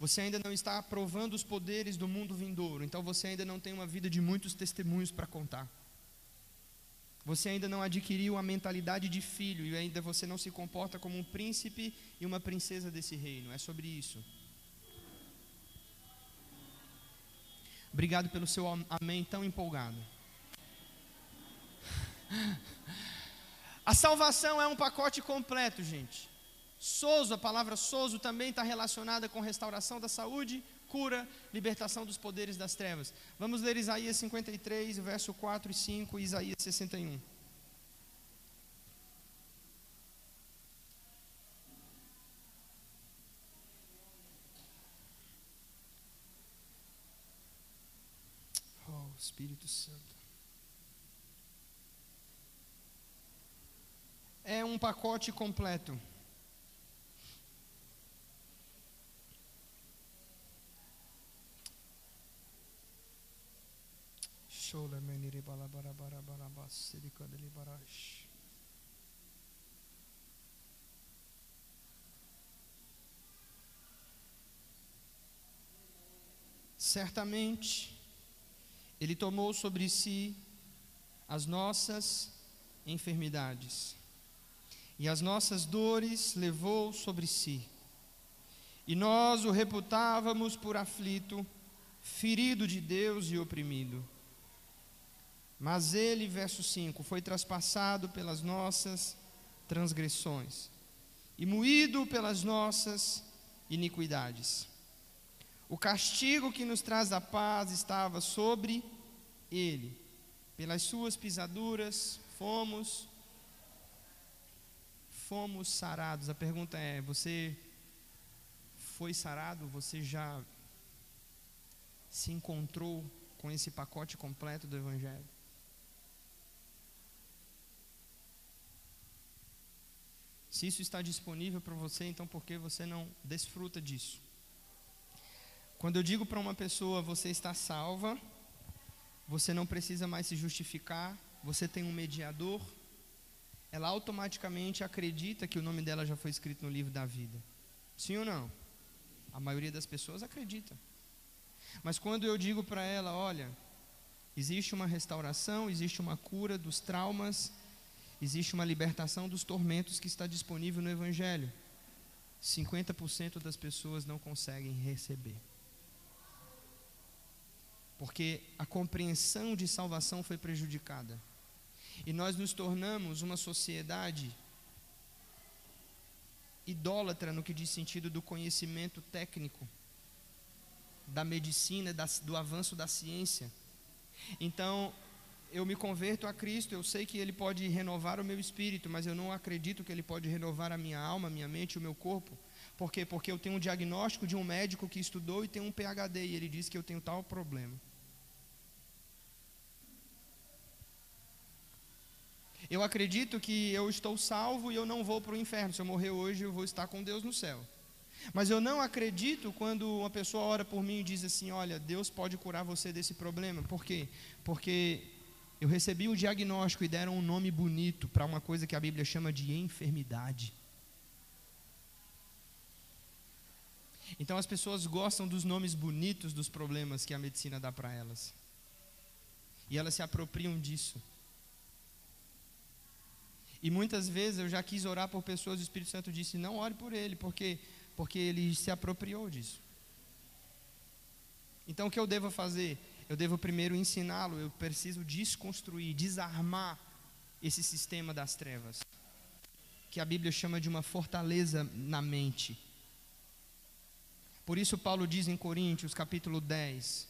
Você ainda não está provando os poderes do mundo vindouro, então você ainda não tem uma vida de muitos testemunhos para contar. Você ainda não adquiriu a mentalidade de filho e ainda você não se comporta como um príncipe e uma princesa desse reino. É sobre isso. Obrigado pelo seu amém tão empolgado. A salvação é um pacote completo, gente. Soso, a palavra soso também está relacionada com restauração da saúde, cura, libertação dos poderes das trevas. Vamos ler Isaías 53, verso 4 e 5 e Isaías 61. Oh, Espírito Santo. é um pacote completo. Certamente, Ele tomou sobre si as nossas enfermidades e as nossas dores levou sobre si. E nós o reputávamos por aflito, ferido de Deus e oprimido. Mas ele, verso 5, foi traspassado pelas nossas transgressões e moído pelas nossas iniquidades. O castigo que nos traz a paz estava sobre ele. Pelas suas pisaduras fomos fomos sarados. A pergunta é: você foi sarado? Você já se encontrou com esse pacote completo do evangelho? Se isso está disponível para você, então por que você não desfruta disso? Quando eu digo para uma pessoa, você está salva, você não precisa mais se justificar, você tem um mediador, ela automaticamente acredita que o nome dela já foi escrito no livro da vida. Sim ou não? A maioria das pessoas acredita. Mas quando eu digo para ela, olha, existe uma restauração, existe uma cura dos traumas, existe uma libertação dos tormentos que está disponível no Evangelho. 50% das pessoas não conseguem receber porque a compreensão de salvação foi prejudicada. E nós nos tornamos uma sociedade idólatra no que diz sentido do conhecimento técnico, da medicina, da, do avanço da ciência. Então, eu me converto a Cristo, eu sei que Ele pode renovar o meu espírito, mas eu não acredito que Ele pode renovar a minha alma, a minha mente, o meu corpo. Por quê? Porque eu tenho um diagnóstico de um médico que estudou e tem um PhD, e ele diz que eu tenho tal problema. Eu acredito que eu estou salvo e eu não vou para o inferno. Se eu morrer hoje, eu vou estar com Deus no céu. Mas eu não acredito quando uma pessoa ora por mim e diz assim: Olha, Deus pode curar você desse problema. Por quê? Porque eu recebi o diagnóstico e deram um nome bonito para uma coisa que a Bíblia chama de enfermidade. Então as pessoas gostam dos nomes bonitos dos problemas que a medicina dá para elas. E elas se apropriam disso. E muitas vezes eu já quis orar por pessoas, o Espírito Santo disse: não ore por ele, porque porque ele se apropriou disso. Então o que eu devo fazer? Eu devo primeiro ensiná-lo, eu preciso desconstruir, desarmar esse sistema das trevas, que a Bíblia chama de uma fortaleza na mente. Por isso Paulo diz em Coríntios, capítulo 10,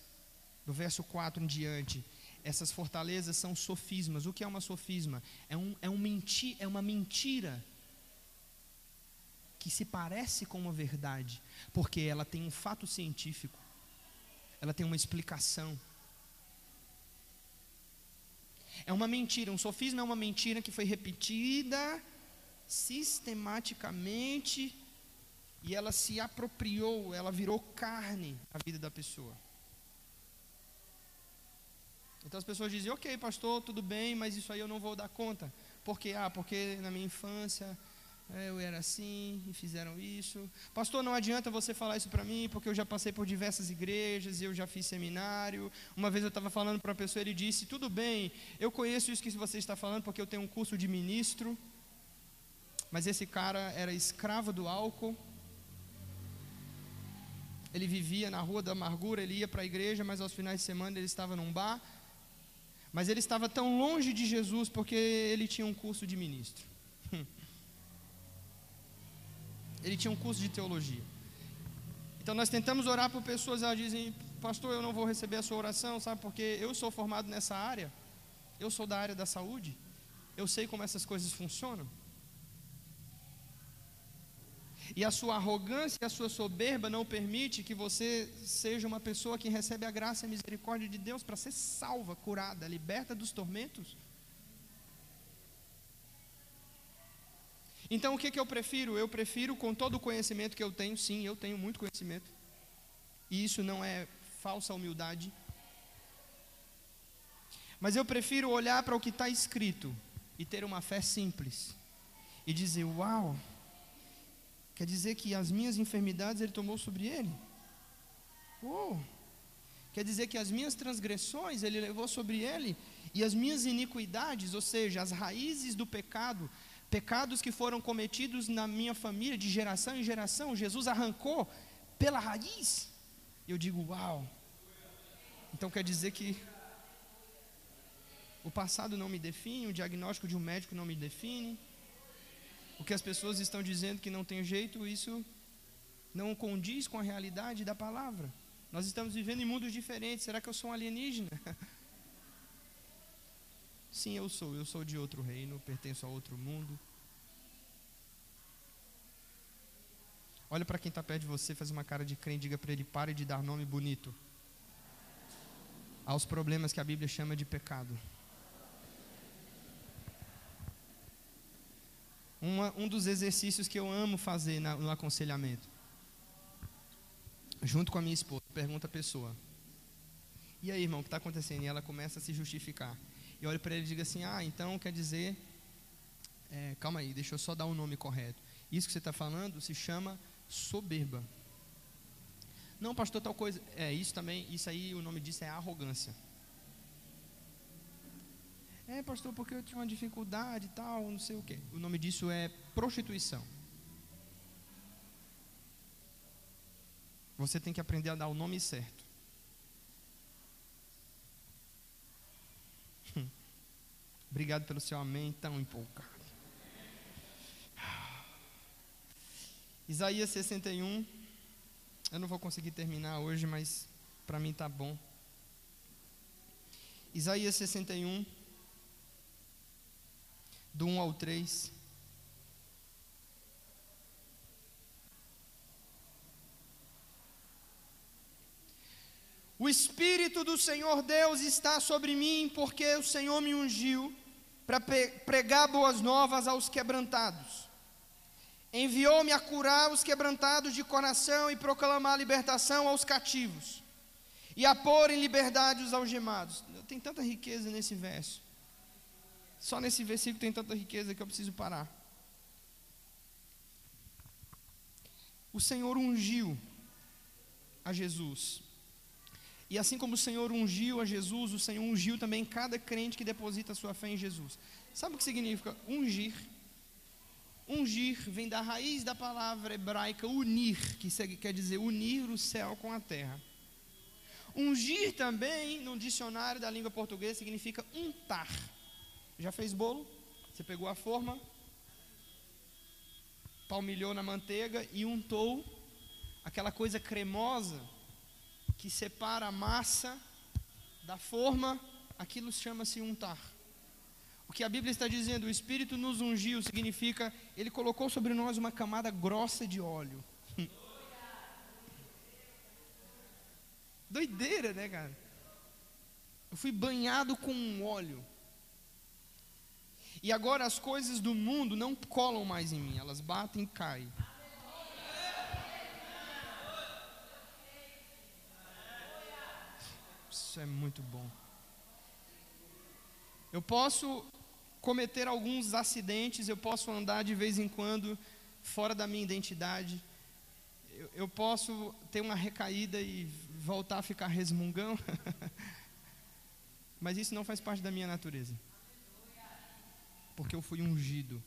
do verso 4 em diante, essas fortalezas são sofismas. O que é uma sofisma? É, um, é, um menti, é uma mentira que se parece com uma verdade, porque ela tem um fato científico, ela tem uma explicação. É uma mentira, um sofisma é uma mentira que foi repetida sistematicamente e ela se apropriou, ela virou carne na vida da pessoa. Então as pessoas dizem, ok, pastor, tudo bem, mas isso aí eu não vou dar conta. Por quê? Ah, porque na minha infância eu era assim e fizeram isso. Pastor, não adianta você falar isso para mim, porque eu já passei por diversas igrejas, eu já fiz seminário. Uma vez eu estava falando para uma pessoa, ele disse: Tudo bem, eu conheço isso que você está falando, porque eu tenho um curso de ministro. Mas esse cara era escravo do álcool. Ele vivia na rua da amargura, ele ia para a igreja, mas aos finais de semana ele estava num bar mas ele estava tão longe de Jesus porque ele tinha um curso de ministro. ele tinha um curso de teologia. Então nós tentamos orar por pessoas, elas dizem, pastor, eu não vou receber a sua oração, sabe? Porque eu sou formado nessa área, eu sou da área da saúde, eu sei como essas coisas funcionam. E a sua arrogância e a sua soberba não permite que você seja uma pessoa que recebe a graça e a misericórdia de Deus para ser salva, curada, liberta dos tormentos. Então o que, que eu prefiro? Eu prefiro, com todo o conhecimento que eu tenho, sim, eu tenho muito conhecimento, e isso não é falsa humildade, mas eu prefiro olhar para o que está escrito e ter uma fé simples e dizer: Uau, quer dizer que as minhas enfermidades Ele tomou sobre Ele? Uou, quer dizer que as minhas transgressões Ele levou sobre Ele e as minhas iniquidades, ou seja, as raízes do pecado, pecados que foram cometidos na minha família de geração em geração, Jesus arrancou pela raiz. Eu digo: Uau, então quer dizer que o passado não me define, o diagnóstico de um médico não me define. O que as pessoas estão dizendo que não tem jeito, isso não condiz com a realidade da palavra. Nós estamos vivendo em mundos diferentes. Será que eu sou um alienígena? Sim, eu sou. Eu sou de outro reino, pertenço a outro mundo. Olha para quem está perto de você, faz uma cara de crente, diga para ele: pare de dar nome bonito aos problemas que a Bíblia chama de pecado. Uma, um dos exercícios que eu amo fazer na, no aconselhamento, junto com a minha esposa, pergunta a pessoa: E aí, irmão, o que está acontecendo? E ela começa a se justificar. E olho para ele e digo assim: Ah, então quer dizer. É, calma aí, deixa eu só dar o nome correto. Isso que você está falando se chama soberba. Não, pastor, tal coisa. É, isso também, isso aí, o nome disso é arrogância. É, pastor, porque eu tinha uma dificuldade e tal, não sei o quê. O nome disso é prostituição. Você tem que aprender a dar o nome certo. Obrigado pelo seu amém tão empolgado. Isaías 61. Eu não vou conseguir terminar hoje, mas para mim tá bom. Isaías 61 do 1 ao 3. O Espírito do Senhor Deus está sobre mim, porque o Senhor me ungiu para pregar boas novas aos quebrantados. Enviou-me a curar os quebrantados de coração e proclamar libertação aos cativos, e a pôr em liberdade os algemados. Tem tanta riqueza nesse verso. Só nesse versículo tem tanta riqueza que eu preciso parar. O Senhor ungiu a Jesus. E assim como o Senhor ungiu a Jesus, o Senhor ungiu também cada crente que deposita sua fé em Jesus. Sabe o que significa ungir? Ungir vem da raiz da palavra hebraica unir, que quer dizer unir o céu com a terra. Ungir também, no dicionário da língua portuguesa, significa untar. Já fez bolo? Você pegou a forma, palmilhou na manteiga e untou aquela coisa cremosa que separa a massa da forma, aquilo chama-se untar. O que a Bíblia está dizendo, o Espírito nos ungiu, significa, ele colocou sobre nós uma camada grossa de óleo. Doideira, né, cara? Eu fui banhado com um óleo. E agora as coisas do mundo não colam mais em mim, elas batem e caem. Isso é muito bom. Eu posso cometer alguns acidentes, eu posso andar de vez em quando fora da minha identidade, eu, eu posso ter uma recaída e voltar a ficar resmungão, mas isso não faz parte da minha natureza porque eu fui ungido.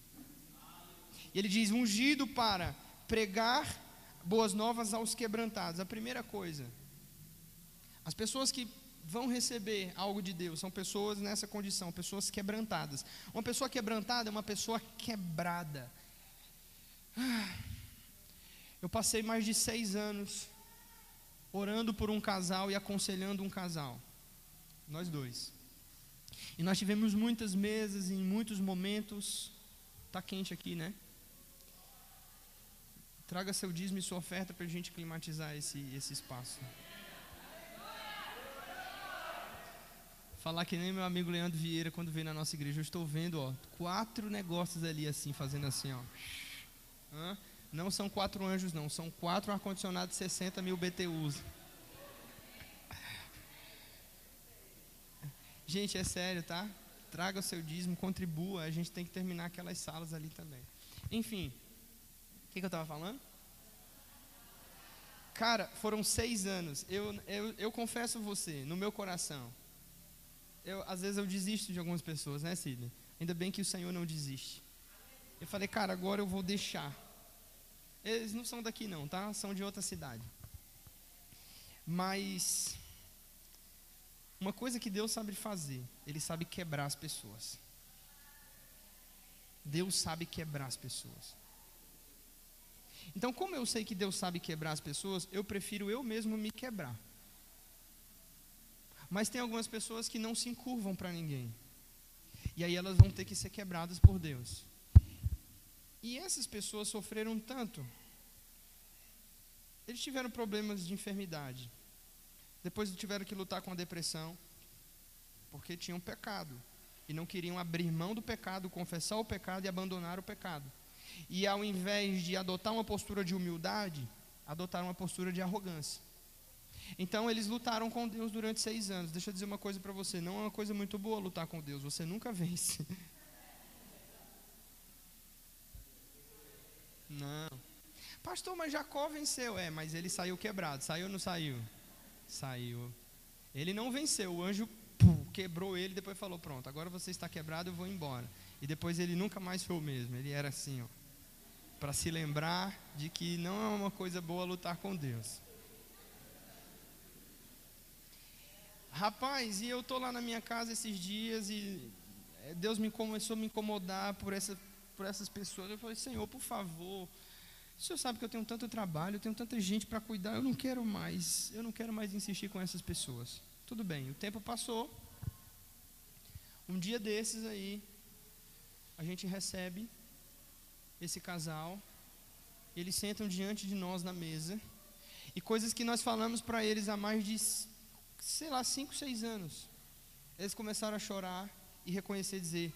E ele diz: ungido para pregar boas novas aos quebrantados. A primeira coisa, as pessoas que vão receber algo de Deus são pessoas nessa condição, pessoas quebrantadas. Uma pessoa quebrantada é uma pessoa quebrada. Eu passei mais de seis anos orando por um casal e aconselhando um casal, nós dois. E nós tivemos muitas mesas em muitos momentos. Está quente aqui, né? Traga seu dízimo e sua oferta para a gente climatizar esse, esse espaço. Falar que nem meu amigo Leandro Vieira quando veio na nossa igreja. Eu estou vendo, ó, quatro negócios ali assim, fazendo assim, ó. Hã? Não são quatro anjos, não. São quatro ar-condicionados de 60 mil BTUs. Gente, é sério, tá? Traga o seu dízimo, contribua. A gente tem que terminar aquelas salas ali também. Enfim, o que, que eu estava falando? Cara, foram seis anos. Eu, eu, eu confesso você, no meu coração, eu, às vezes eu desisto de algumas pessoas, né, Sidney? Ainda bem que o Senhor não desiste. Eu falei, cara, agora eu vou deixar. Eles não são daqui, não, tá? São de outra cidade. Mas uma coisa que Deus sabe fazer, Ele sabe quebrar as pessoas. Deus sabe quebrar as pessoas. Então, como eu sei que Deus sabe quebrar as pessoas, eu prefiro eu mesmo me quebrar. Mas tem algumas pessoas que não se encurvam para ninguém. E aí elas vão ter que ser quebradas por Deus. E essas pessoas sofreram tanto. Eles tiveram problemas de enfermidade. Depois tiveram que lutar com a depressão, porque tinham pecado e não queriam abrir mão do pecado, confessar o pecado e abandonar o pecado. E ao invés de adotar uma postura de humildade, adotaram uma postura de arrogância. Então eles lutaram com Deus durante seis anos. Deixa eu dizer uma coisa para você: não é uma coisa muito boa lutar com Deus, você nunca vence. Não. Pastor, mas Jacó venceu. É, mas ele saiu quebrado. Saiu ou não saiu? Saiu. Ele não venceu, o anjo pum, quebrou ele, depois falou: Pronto, agora você está quebrado, eu vou embora. E depois ele nunca mais foi o mesmo. Ele era assim, ó, para se lembrar de que não é uma coisa boa lutar com Deus. Rapaz, e eu tô lá na minha casa esses dias e eh, Deus me começou a me incomodar por, essa, por essas pessoas. Eu falei, Senhor, por favor, o senhor sabe que eu tenho tanto trabalho, eu tenho tanta gente para cuidar, eu não quero mais, eu não quero mais insistir com essas pessoas. Tudo bem, o tempo passou. Um dia desses aí, a gente recebe esse casal, eles sentam diante de nós na mesa, e coisas que nós falamos para eles há mais de, sei lá, cinco, seis anos. Eles começaram a chorar e reconhecer e dizer: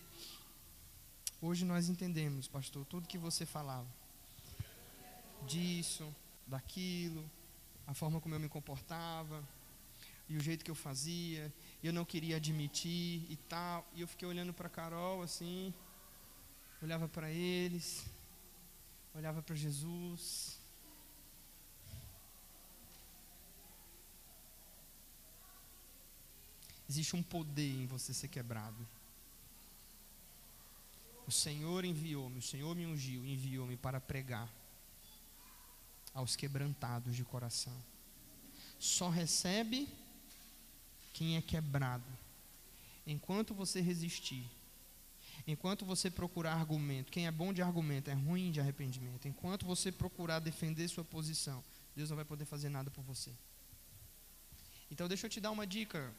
Hoje nós entendemos, pastor, tudo que você falava disso, daquilo, a forma como eu me comportava, e o jeito que eu fazia, e eu não queria admitir e tal. E eu fiquei olhando para Carol assim, olhava para eles, olhava para Jesus. Existe um poder em você ser quebrado. O Senhor enviou-me, o Senhor me ungiu, enviou-me para pregar aos quebrantados de coração. Só recebe quem é quebrado. Enquanto você resistir, enquanto você procurar argumento, quem é bom de argumento é ruim de arrependimento. Enquanto você procurar defender sua posição, Deus não vai poder fazer nada por você. Então deixa eu te dar uma dica,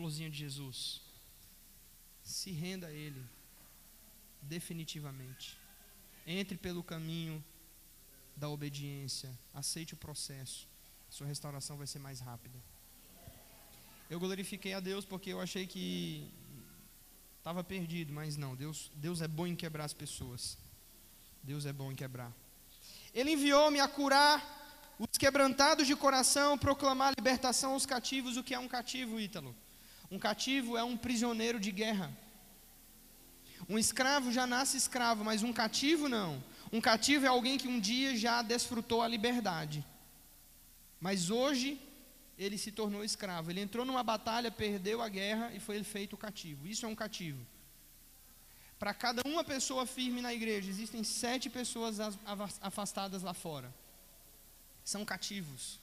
florzinha de Jesus. Se renda a Ele, definitivamente. Entre pelo caminho da obediência. Aceite o processo. Sua restauração vai ser mais rápida. Eu glorifiquei a Deus porque eu achei que estava perdido, mas não. Deus, Deus é bom em quebrar as pessoas. Deus é bom em quebrar. Ele enviou-me a curar os quebrantados de coração, proclamar a libertação aos cativos. O que é um cativo, Ítalo? Um cativo é um prisioneiro de guerra. Um escravo já nasce escravo, mas um cativo não. Um cativo é alguém que um dia já desfrutou a liberdade, mas hoje ele se tornou escravo. Ele entrou numa batalha, perdeu a guerra e foi feito cativo. Isso é um cativo. Para cada uma pessoa firme na igreja, existem sete pessoas afastadas lá fora. São cativos.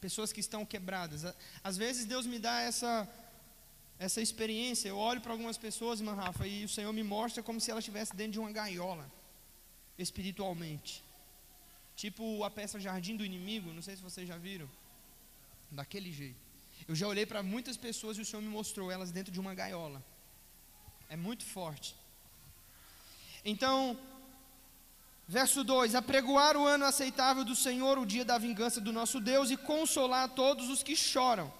Pessoas que estão quebradas. Às vezes Deus me dá essa essa experiência. Eu olho para algumas pessoas, irmã Rafa, e o Senhor me mostra como se ela estivesse dentro de uma gaiola espiritualmente. Tipo a peça Jardim do Inimigo, não sei se vocês já viram. Daquele jeito. Eu já olhei para muitas pessoas e o Senhor me mostrou elas dentro de uma gaiola. É muito forte. Então, verso 2: Apregoar o ano aceitável do Senhor, o dia da vingança do nosso Deus, e consolar todos os que choram,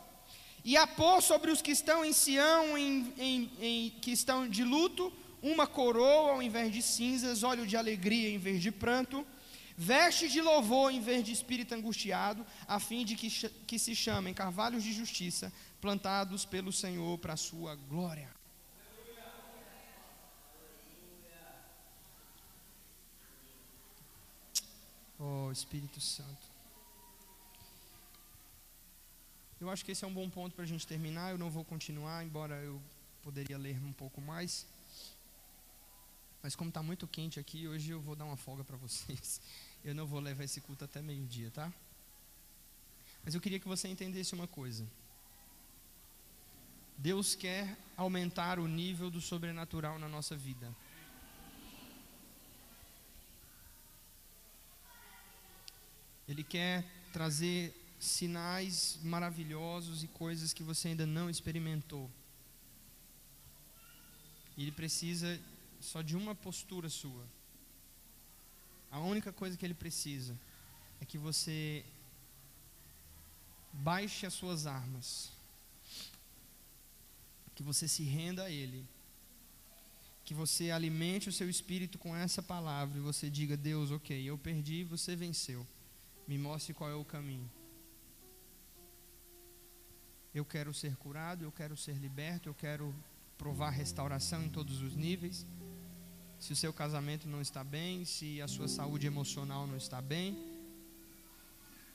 e a pôr sobre os que estão em Sião, em, em, em, que estão de luto, uma coroa ao invés de cinzas, óleo de alegria em vez de pranto, veste de louvor em vez de espírito angustiado, a fim de que, que se chamem carvalhos de justiça, plantados pelo Senhor para a sua glória. Oh Espírito Santo. Eu acho que esse é um bom ponto para a gente terminar. Eu não vou continuar, embora eu poderia ler um pouco mais. Mas como está muito quente aqui, hoje eu vou dar uma folga para vocês. Eu não vou levar esse culto até meio-dia, tá? Mas eu queria que você entendesse uma coisa. Deus quer aumentar o nível do sobrenatural na nossa vida. Ele quer trazer sinais maravilhosos e coisas que você ainda não experimentou. Ele precisa só de uma postura sua. A única coisa que ele precisa é que você baixe as suas armas, que você se renda a ele, que você alimente o seu espírito com essa palavra e você diga: Deus, ok, eu perdi, você venceu. Me mostre qual é o caminho. Eu quero ser curado, eu quero ser liberto, eu quero provar restauração em todos os níveis. Se o seu casamento não está bem, se a sua saúde emocional não está bem,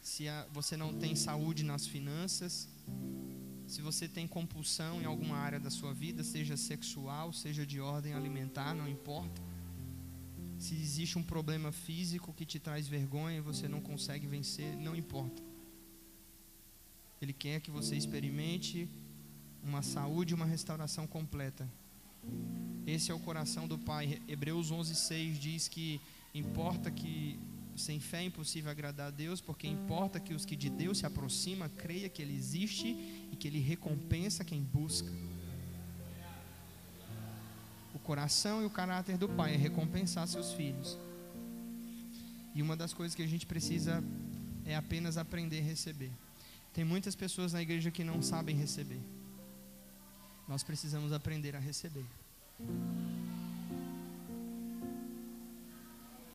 se a, você não tem saúde nas finanças, se você tem compulsão em alguma área da sua vida, seja sexual, seja de ordem alimentar, não importa. Se existe um problema físico que te traz vergonha e você não consegue vencer, não importa. Ele quer que você experimente uma saúde uma restauração completa. Esse é o coração do Pai. Hebreus 11:6 diz que importa que sem fé é impossível agradar a Deus, porque importa que os que de Deus se aproximam creia que ele existe e que ele recompensa quem busca. Coração e o caráter do Pai é recompensar seus filhos. E uma das coisas que a gente precisa é apenas aprender a receber. Tem muitas pessoas na igreja que não sabem receber. Nós precisamos aprender a receber.